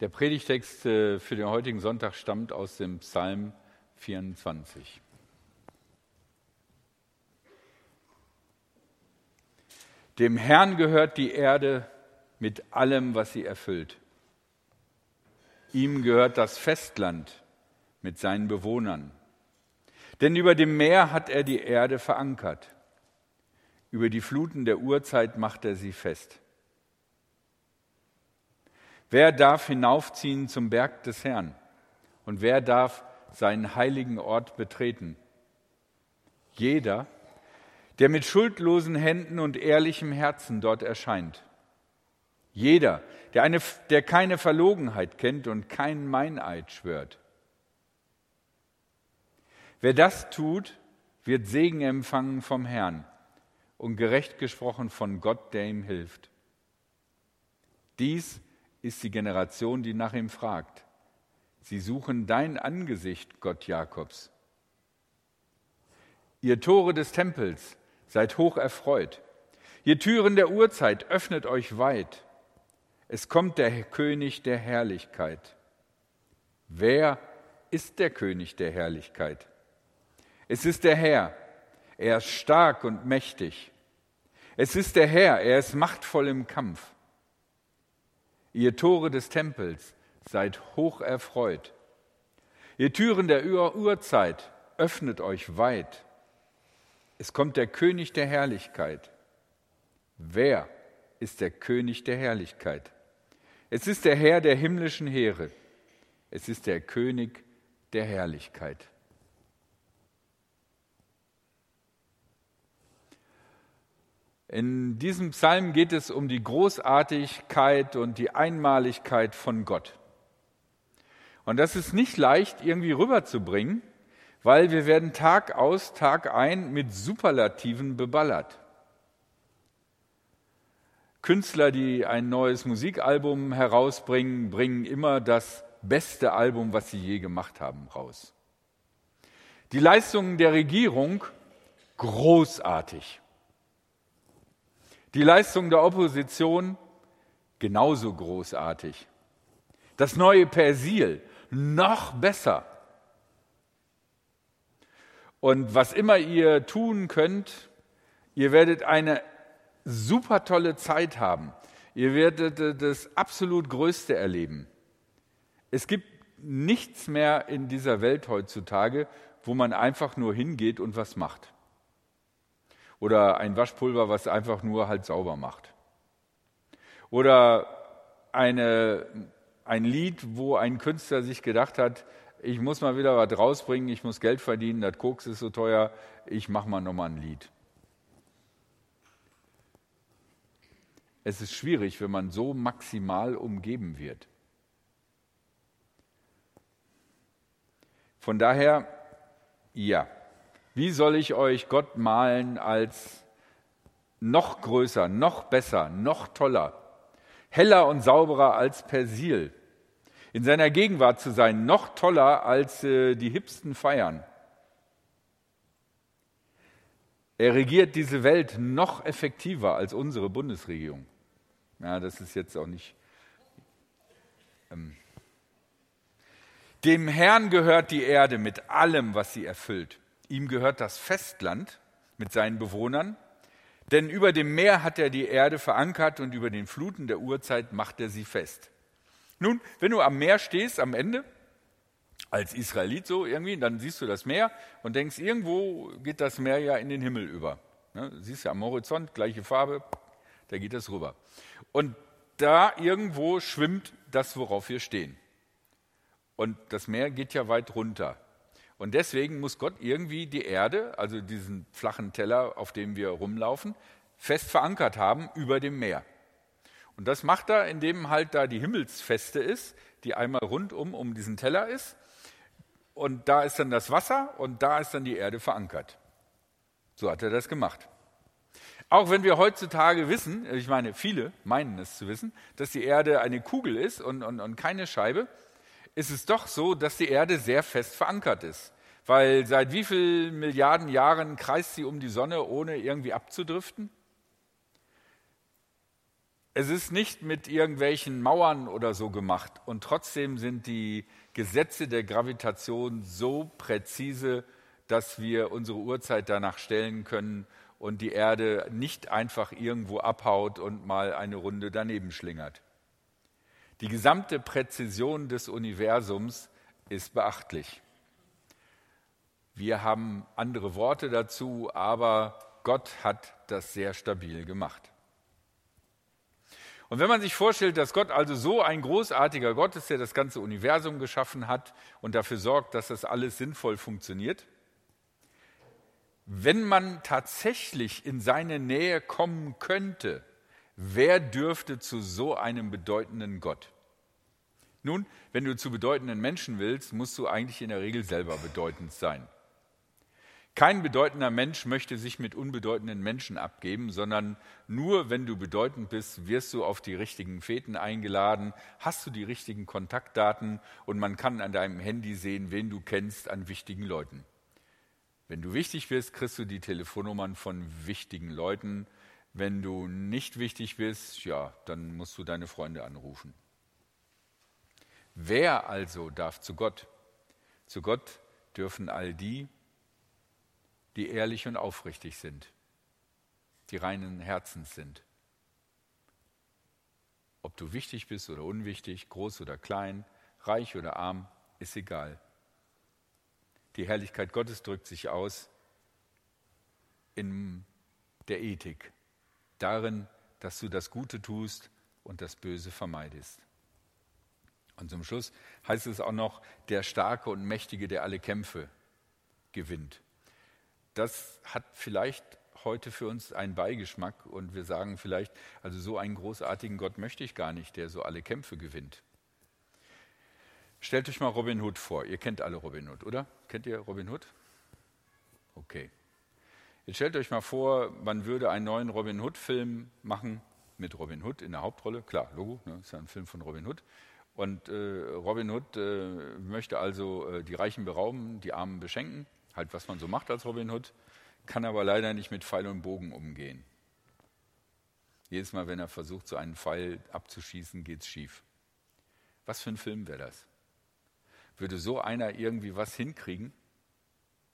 Der Predigtext äh, für den heutigen Sonntag stammt aus dem Psalm 24. Dem Herrn gehört die Erde mit allem, was sie erfüllt. Ihm gehört das Festland mit seinen Bewohnern. Denn über dem Meer hat er die Erde verankert. Über die Fluten der Urzeit macht er sie fest. Wer darf hinaufziehen zum Berg des Herrn? Und wer darf seinen heiligen Ort betreten? Jeder, der mit schuldlosen Händen und ehrlichem Herzen dort erscheint. Jeder, der, eine, der keine Verlogenheit kennt und keinen Meineid schwört. Wer das tut, wird Segen empfangen vom Herrn und gerecht gesprochen von Gott, der ihm hilft. Dies ist die Generation, die nach ihm fragt. Sie suchen dein Angesicht, Gott Jakobs. Ihr Tore des Tempels, seid hoch erfreut. Ihr Türen der Urzeit, öffnet euch weit. Es kommt der König der Herrlichkeit. Wer ist der König der Herrlichkeit? Es ist der Herr. Er ist stark und mächtig. Es ist der Herr. Er ist machtvoll im Kampf. Ihr Tore des Tempels, seid hoch erfreut. Ihr Türen der Ur Urzeit, öffnet euch weit. Es kommt der König der Herrlichkeit. Wer ist der König der Herrlichkeit? Es ist der Herr der himmlischen Heere. Es ist der König der Herrlichkeit. In diesem Psalm geht es um die Großartigkeit und die Einmaligkeit von Gott. Und das ist nicht leicht irgendwie rüberzubringen, weil wir werden Tag aus, Tag ein mit Superlativen beballert. Künstler, die ein neues Musikalbum herausbringen, bringen immer das beste Album, was sie je gemacht haben, raus. Die Leistungen der Regierung großartig. Die Leistung der Opposition genauso großartig. Das neue Persil noch besser. Und was immer ihr tun könnt, ihr werdet eine super tolle Zeit haben. Ihr werdet das absolut Größte erleben. Es gibt nichts mehr in dieser Welt heutzutage, wo man einfach nur hingeht und was macht oder ein Waschpulver, was einfach nur halt sauber macht. Oder eine, ein Lied, wo ein Künstler sich gedacht hat, ich muss mal wieder was rausbringen, ich muss Geld verdienen, das Koks ist so teuer, ich mache mal nochmal ein Lied. Es ist schwierig, wenn man so maximal umgeben wird. Von daher, ja, wie soll ich euch Gott malen als noch größer, noch besser, noch toller, heller und sauberer als Persil? In seiner Gegenwart zu sein, noch toller als äh, die hipsten Feiern. Er regiert diese Welt noch effektiver als unsere Bundesregierung. Ja, das ist jetzt auch nicht. Ähm, dem Herrn gehört die Erde mit allem, was sie erfüllt. Ihm gehört das Festland mit seinen Bewohnern, denn über dem Meer hat er die Erde verankert und über den Fluten der Urzeit macht er sie fest. Nun, wenn du am Meer stehst, am Ende, als Israelit so irgendwie, dann siehst du das Meer und denkst, irgendwo geht das Meer ja in den Himmel über. Ne, siehst ja am Horizont, gleiche Farbe, da geht das rüber. Und da irgendwo schwimmt das, worauf wir stehen. Und das Meer geht ja weit runter. Und deswegen muss Gott irgendwie die Erde, also diesen flachen Teller, auf dem wir rumlaufen, fest verankert haben über dem Meer. Und das macht er, indem halt da die Himmelsfeste ist, die einmal rundum um diesen Teller ist. Und da ist dann das Wasser und da ist dann die Erde verankert. So hat er das gemacht. Auch wenn wir heutzutage wissen, ich meine, viele meinen es zu wissen, dass die Erde eine Kugel ist und, und, und keine Scheibe, ist es doch so, dass die Erde sehr fest verankert ist. Weil seit wie vielen Milliarden Jahren kreist sie um die Sonne, ohne irgendwie abzudriften? Es ist nicht mit irgendwelchen Mauern oder so gemacht und trotzdem sind die Gesetze der Gravitation so präzise, dass wir unsere Uhrzeit danach stellen können und die Erde nicht einfach irgendwo abhaut und mal eine Runde daneben schlingert. Die gesamte Präzision des Universums ist beachtlich. Wir haben andere Worte dazu, aber Gott hat das sehr stabil gemacht. Und wenn man sich vorstellt, dass Gott also so ein großartiger Gott ist, der das ganze Universum geschaffen hat und dafür sorgt, dass das alles sinnvoll funktioniert, wenn man tatsächlich in seine Nähe kommen könnte, wer dürfte zu so einem bedeutenden Gott? Nun, wenn du zu bedeutenden Menschen willst, musst du eigentlich in der Regel selber bedeutend sein. Kein bedeutender Mensch möchte sich mit unbedeutenden Menschen abgeben, sondern nur wenn du bedeutend bist, wirst du auf die richtigen Fäden eingeladen, hast du die richtigen Kontaktdaten und man kann an deinem Handy sehen, wen du kennst an wichtigen Leuten. Wenn du wichtig bist, kriegst du die Telefonnummern von wichtigen Leuten. Wenn du nicht wichtig bist, ja, dann musst du deine Freunde anrufen. Wer also darf zu Gott? Zu Gott dürfen all die, die ehrlich und aufrichtig sind, die reinen Herzens sind. Ob du wichtig bist oder unwichtig, groß oder klein, reich oder arm, ist egal. Die Herrlichkeit Gottes drückt sich aus in der Ethik, darin, dass du das Gute tust und das Böse vermeidest. Und zum Schluss heißt es auch noch, der Starke und Mächtige, der alle Kämpfe gewinnt das hat vielleicht heute für uns einen Beigeschmack und wir sagen vielleicht, also so einen großartigen Gott möchte ich gar nicht, der so alle Kämpfe gewinnt. Stellt euch mal Robin Hood vor. Ihr kennt alle Robin Hood, oder? Kennt ihr Robin Hood? Okay. Jetzt stellt euch mal vor, man würde einen neuen Robin Hood-Film machen mit Robin Hood in der Hauptrolle. Klar, Logo, ne, ist ja ein Film von Robin Hood. Und äh, Robin Hood äh, möchte also äh, die Reichen berauben, die Armen beschenken halt was man so macht als Robin Hood, kann aber leider nicht mit Pfeil und Bogen umgehen. Jedes Mal, wenn er versucht, so einen Pfeil abzuschießen, geht es schief. Was für ein Film wäre das? Würde so einer irgendwie was hinkriegen?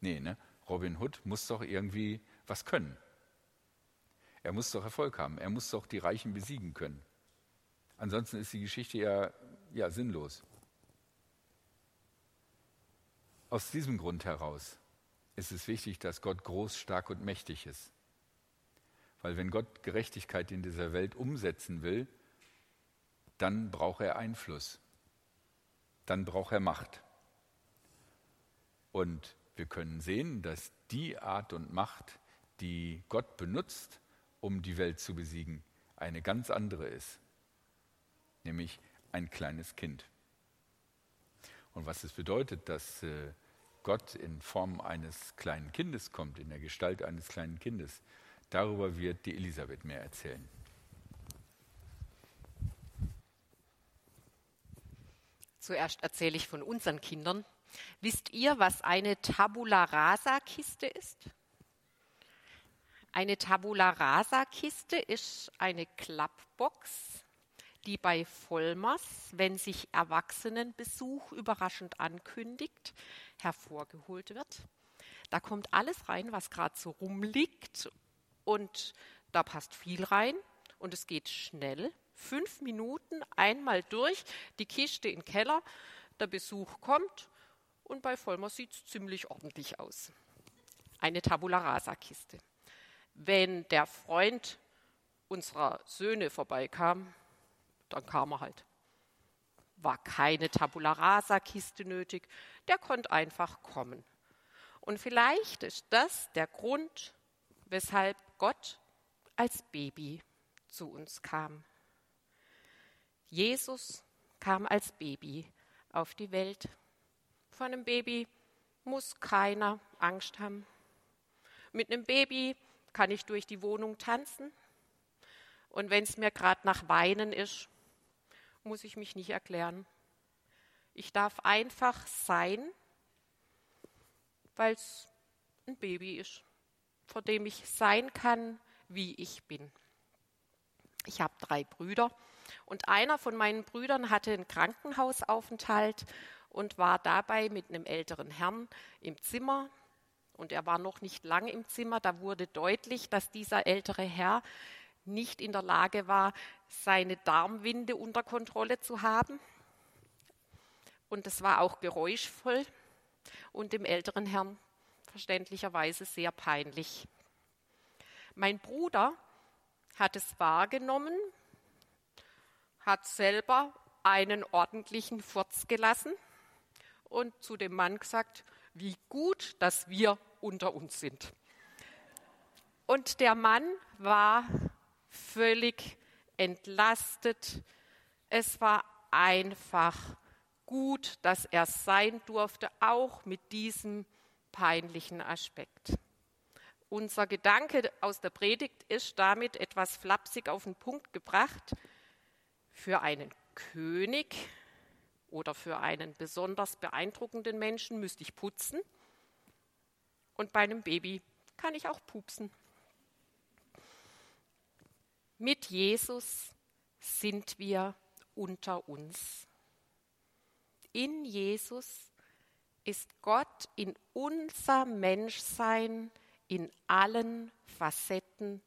Nee, ne? Robin Hood muss doch irgendwie was können. Er muss doch Erfolg haben. Er muss doch die Reichen besiegen können. Ansonsten ist die Geschichte ja, ja sinnlos. Aus diesem Grund heraus ist es wichtig, dass Gott groß, stark und mächtig ist. Weil wenn Gott Gerechtigkeit in dieser Welt umsetzen will, dann braucht er Einfluss. Dann braucht er Macht. Und wir können sehen, dass die Art und Macht, die Gott benutzt, um die Welt zu besiegen, eine ganz andere ist. Nämlich ein kleines Kind. Und was es bedeutet, dass äh, Gott in Form eines kleinen Kindes kommt, in der Gestalt eines kleinen Kindes. Darüber wird die Elisabeth mehr erzählen. Zuerst erzähle ich von unseren Kindern. Wisst ihr, was eine Tabula Rasa Kiste ist? Eine Tabula Rasa Kiste ist eine Klappbox, die bei Vollmers, wenn sich Erwachsenenbesuch überraschend ankündigt, hervorgeholt wird. Da kommt alles rein, was gerade so rumliegt und da passt viel rein und es geht schnell. Fünf Minuten einmal durch, die Kiste den Keller, der Besuch kommt und bei Vollmer sieht es ziemlich ordentlich aus. Eine Tabula Rasa Kiste. Wenn der Freund unserer Söhne vorbeikam, dann kam er halt. War keine Tabula Rasa Kiste nötig, der konnte einfach kommen. Und vielleicht ist das der Grund, weshalb Gott als Baby zu uns kam. Jesus kam als Baby auf die Welt. Vor einem Baby muss keiner Angst haben. Mit einem Baby kann ich durch die Wohnung tanzen. Und wenn es mir gerade nach Weinen ist, muss ich mich nicht erklären. Ich darf einfach sein, weil es ein Baby ist, vor dem ich sein kann, wie ich bin. Ich habe drei Brüder und einer von meinen Brüdern hatte einen Krankenhausaufenthalt und war dabei mit einem älteren Herrn im Zimmer. Und er war noch nicht lange im Zimmer. Da wurde deutlich, dass dieser ältere Herr nicht in der Lage war, seine Darmwinde unter Kontrolle zu haben. Und es war auch geräuschvoll und dem älteren Herrn verständlicherweise sehr peinlich. Mein Bruder hat es wahrgenommen, hat selber einen ordentlichen Furz gelassen und zu dem Mann gesagt, wie gut, dass wir unter uns sind. Und der Mann war völlig entlastet. Es war einfach gut, dass er sein durfte, auch mit diesem peinlichen Aspekt. Unser Gedanke aus der Predigt ist damit etwas flapsig auf den Punkt gebracht. Für einen König oder für einen besonders beeindruckenden Menschen müsste ich putzen. Und bei einem Baby kann ich auch pupsen. Mit Jesus sind wir unter uns. In Jesus ist Gott in unser Menschsein in allen Facetten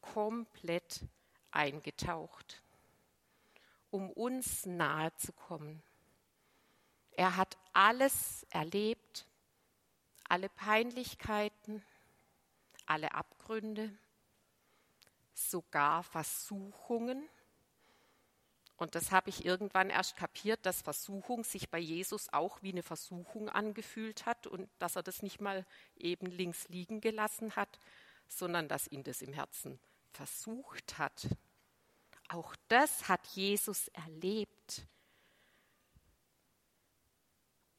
komplett eingetaucht, um uns nahe zu kommen. Er hat alles erlebt, alle Peinlichkeiten, alle Abgründe, sogar Versuchungen. Und das habe ich irgendwann erst kapiert, dass Versuchung sich bei Jesus auch wie eine Versuchung angefühlt hat und dass er das nicht mal eben links liegen gelassen hat, sondern dass ihn das im Herzen versucht hat. Auch das hat Jesus erlebt.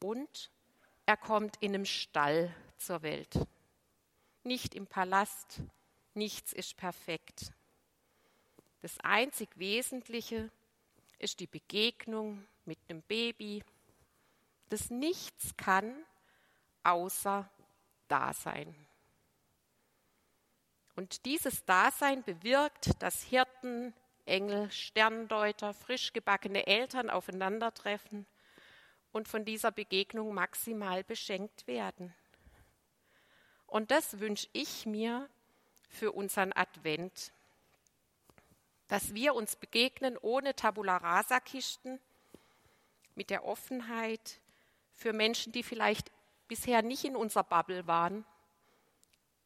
Und er kommt in einem Stall zur Welt. Nicht im Palast, nichts ist perfekt. Das einzig Wesentliche ist die Begegnung mit einem Baby, das nichts kann, außer Dasein. Und dieses Dasein bewirkt, dass Hirten, Engel, Sterndeuter, frisch gebackene Eltern aufeinandertreffen und von dieser Begegnung maximal beschenkt werden. Und das wünsche ich mir für unseren Advent, dass wir uns begegnen ohne Tabula rasa Kisten, mit der Offenheit für Menschen, die vielleicht bisher nicht in unserer Bubble waren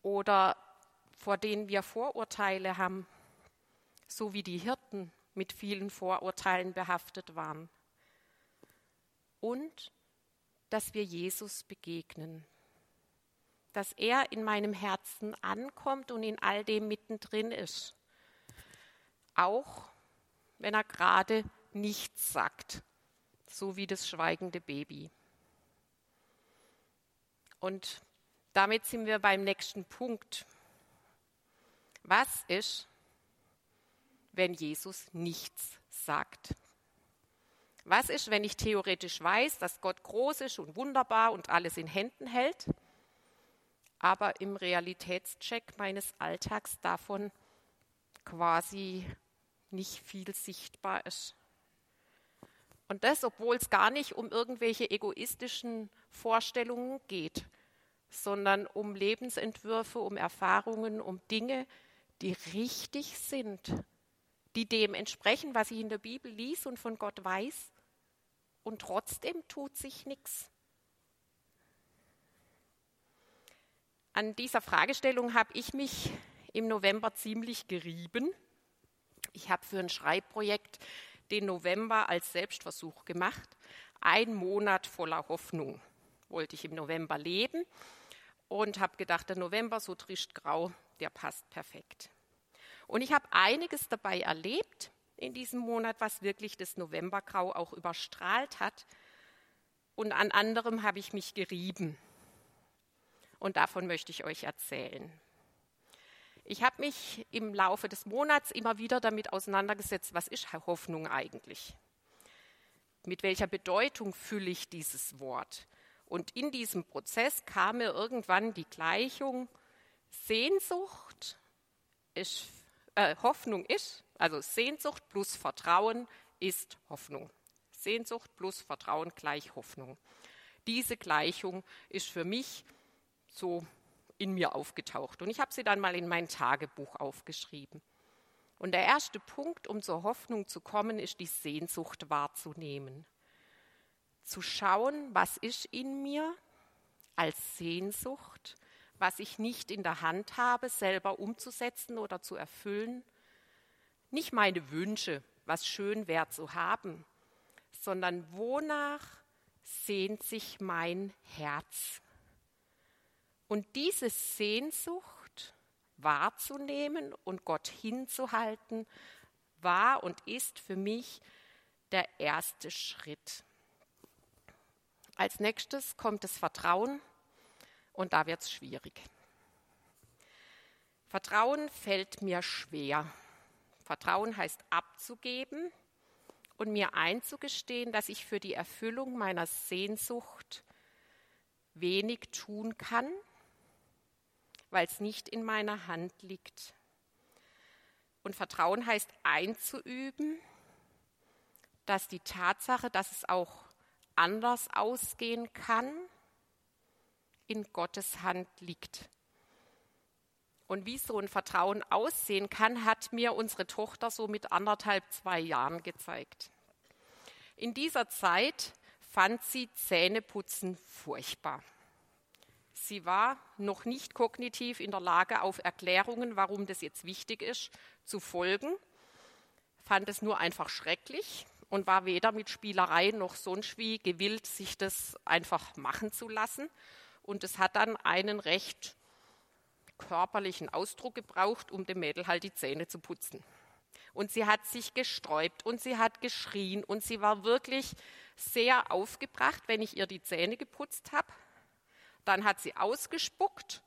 oder vor denen wir Vorurteile haben, so wie die Hirten mit vielen Vorurteilen behaftet waren und dass wir Jesus begegnen, dass er in meinem Herzen ankommt und in all dem mittendrin ist, auch wenn er gerade nichts sagt, so wie das schweigende Baby. Und damit sind wir beim nächsten Punkt. Was ist, wenn Jesus nichts sagt? Was ist, wenn ich theoretisch weiß, dass Gott groß ist und wunderbar und alles in Händen hält, aber im Realitätscheck meines Alltags davon quasi nicht viel sichtbar ist? Und das, obwohl es gar nicht um irgendwelche egoistischen Vorstellungen geht, sondern um Lebensentwürfe, um Erfahrungen, um Dinge, die richtig sind, die dem entsprechen, was ich in der Bibel lies und von Gott weiß und trotzdem tut sich nichts. An dieser Fragestellung habe ich mich im November ziemlich gerieben. Ich habe für ein Schreibprojekt den November als Selbstversuch gemacht. Ein Monat voller Hoffnung wollte ich im November leben und habe gedacht, der November so trischt grau, der passt perfekt. Und ich habe einiges dabei erlebt, in diesem Monat, was wirklich das Novembergrau auch überstrahlt hat. Und an anderem habe ich mich gerieben. Und davon möchte ich euch erzählen. Ich habe mich im Laufe des Monats immer wieder damit auseinandergesetzt, was ist Hoffnung eigentlich? Mit welcher Bedeutung fülle ich dieses Wort? Und in diesem Prozess kam mir irgendwann die Gleichung, Sehnsucht ist, äh, Hoffnung ist Also Sehnsucht plus Vertrauen ist Hoffnung. Sehnsucht plus Vertrauen gleich Hoffnung. Diese Gleichung ist für mich so in mir aufgetaucht. Und ich habe sie dann mal in mein Tagebuch aufgeschrieben. Und der erste Punkt, um zur Hoffnung zu kommen, ist die Sehnsucht wahrzunehmen. Zu schauen, was ist in mir als Sehnsucht, was ich nicht in der Hand habe, selber umzusetzen oder zu erfüllen. Nicht meine Wünsche, was schön wäre zu haben, sondern wonach sehnt sich mein Herz. Und diese Sehnsucht wahrzunehmen und Gott hinzuhalten, war und ist für mich der erste Schritt. Als nächstes kommt das Vertrauen und da wird es schwierig. Vertrauen fällt mir schwer. Vertrauen heißt abzugeben und mir einzugestehen, dass ich für die Erfüllung meiner Sehnsucht wenig tun kann, weil es nicht in meiner Hand liegt. Und Vertrauen heißt einzuüben, dass die Tatsache, dass es auch anders ausgehen kann, in Gottes Hand liegt. Und wie so ein Vertrauen aussehen kann, hat mir unsere Tochter so mit anderthalb, zwei Jahren gezeigt. In dieser Zeit fand sie Zähneputzen furchtbar. Sie war noch nicht kognitiv in der Lage, auf Erklärungen, warum das jetzt wichtig ist, zu folgen, fand es nur einfach schrecklich und war weder mit Spielerei noch sonst wie gewillt, sich das einfach machen zu lassen. Und es hat dann einen recht körperlichen Ausdruck gebraucht, um dem Mädel halt die Zähne zu putzen. Und sie hat sich gesträubt und sie hat geschrien und sie war wirklich sehr aufgebracht, wenn ich ihr die Zähne geputzt habe. Dann hat sie ausgespuckt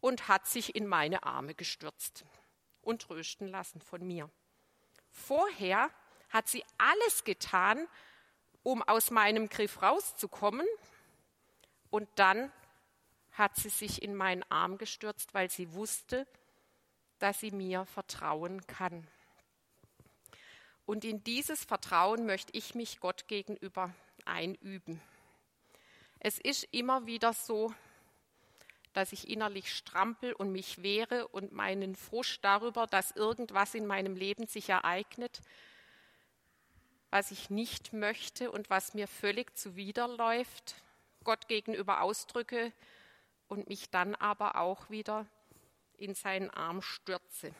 und hat sich in meine Arme gestürzt und trösten lassen von mir. Vorher hat sie alles getan, um aus meinem Griff rauszukommen. Und dann hat sie sich in meinen Arm gestürzt, weil sie wusste, dass sie mir vertrauen kann. Und in dieses Vertrauen möchte ich mich Gott gegenüber einüben. Es ist immer wieder so, dass ich innerlich strampel und mich wehre und meinen Frust darüber, dass irgendwas in meinem Leben sich ereignet, was ich nicht möchte und was mir völlig zuwiderläuft, Gott gegenüber ausdrücke und mich dann aber auch wieder in seinen Arm stürze.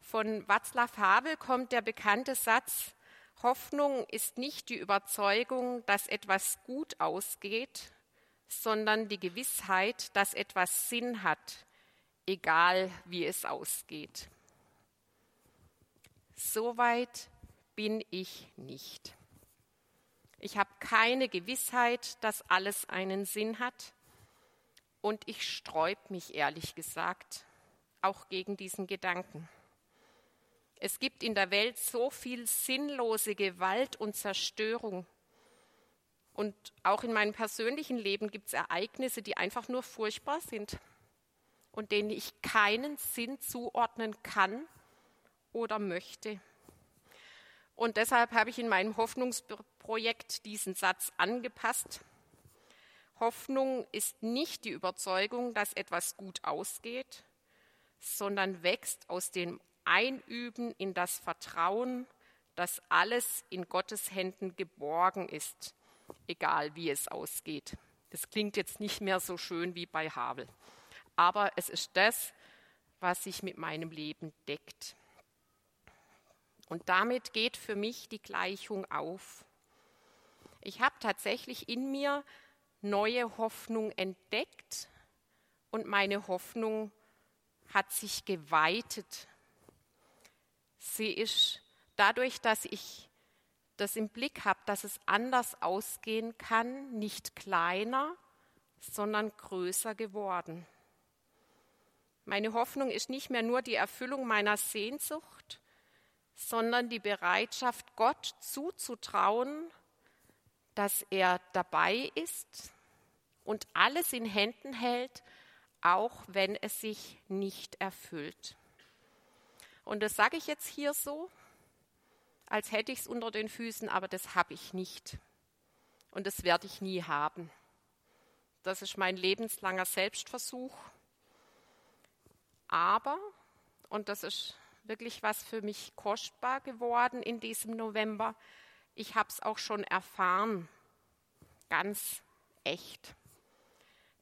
Von Václav Havel kommt der bekannte Satz, Hoffnung ist nicht die Überzeugung, dass etwas gut ausgeht, sondern die Gewissheit, dass etwas Sinn hat, egal wie es ausgeht. Soweit bin ich nicht. Ich habe keine Gewissheit, dass alles einen Sinn hat und ich sträub mich ehrlich gesagt auch gegen diesen Gedanken. Es gibt in der Welt so viel sinnlose Gewalt und Zerstörung. Und auch in meinem persönlichen Leben gibt es Ereignisse, die einfach nur furchtbar sind und denen ich keinen Sinn zuordnen kann oder möchte. Und deshalb habe ich in meinem Hoffnungsprojekt diesen Satz angepasst. Hoffnung ist nicht die Überzeugung, dass etwas gut ausgeht, sondern wächst aus dem Einüben in das Vertrauen, dass alles in Gottes Händen geborgen ist, egal wie es ausgeht. Das klingt jetzt nicht mehr so schön wie bei Havel, aber es ist das, was sich mit meinem Leben deckt. Und damit geht für mich die Gleichung auf. Ich habe tatsächlich in mir neue Hoffnung entdeckt und meine Hoffnung hat sich geweitet. Sie ist dadurch, dass ich das im Blick habe, dass es anders ausgehen kann, nicht kleiner, sondern größer geworden. Meine Hoffnung ist nicht mehr nur die Erfüllung meiner Sehnsucht, sondern die Bereitschaft, Gott zuzutrauen, dass er dabei ist und alles in Händen hält, auch wenn es sich nicht erfüllt. Und das sage ich jetzt hier so, als hätte ich es unter den Füßen, aber das habe ich nicht. Und das werde ich nie haben. Das ist mein lebenslanger Selbstversuch. Aber, und das ist wirklich was für mich kostbar geworden in diesem November, ich habe es auch schon erfahren, ganz echt,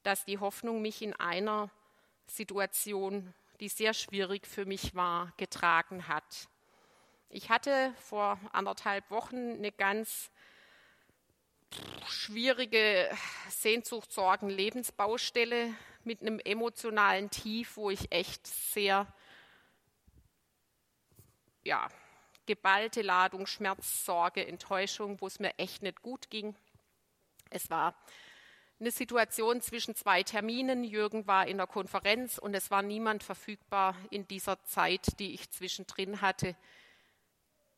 dass die Hoffnung mich in einer Situation, die sehr schwierig für mich war, getragen hat. Ich hatte vor anderthalb Wochen eine ganz schwierige Sehnsucht, Sorgen, Lebensbaustelle mit einem emotionalen Tief, wo ich echt sehr, ja, geballte Ladung, Schmerz, Sorge, Enttäuschung, wo es mir echt nicht gut ging. Es war eine Situation zwischen zwei Terminen. Jürgen war in der Konferenz und es war niemand verfügbar in dieser Zeit, die ich zwischendrin hatte,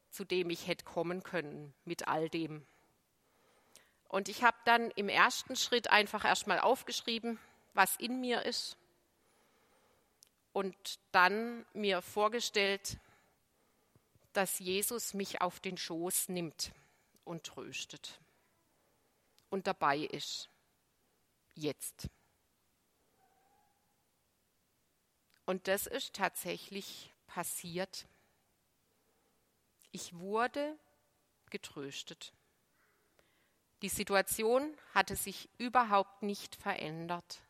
zu dem ich hätte kommen können mit all dem. Und ich habe dann im ersten Schritt einfach erstmal aufgeschrieben, was in mir ist und dann mir vorgestellt, dass Jesus mich auf den Schoß nimmt und tröstet und dabei ist. Jetzt. Und das ist tatsächlich passiert. Ich wurde getröstet. Die Situation hatte sich überhaupt nicht verändert.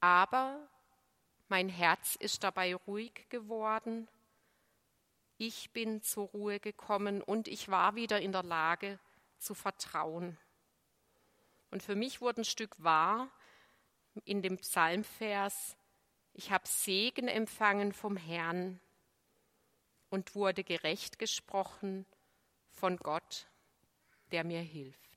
Aber mein Herz ist dabei ruhig geworden. Ich bin zur Ruhe gekommen und ich war wieder in der Lage zu vertrauen. Und für mich wurde ein Stück wahr in dem Psalmvers, ich habe Segen empfangen vom Herrn und wurde gerecht gesprochen von Gott, der mir hilft.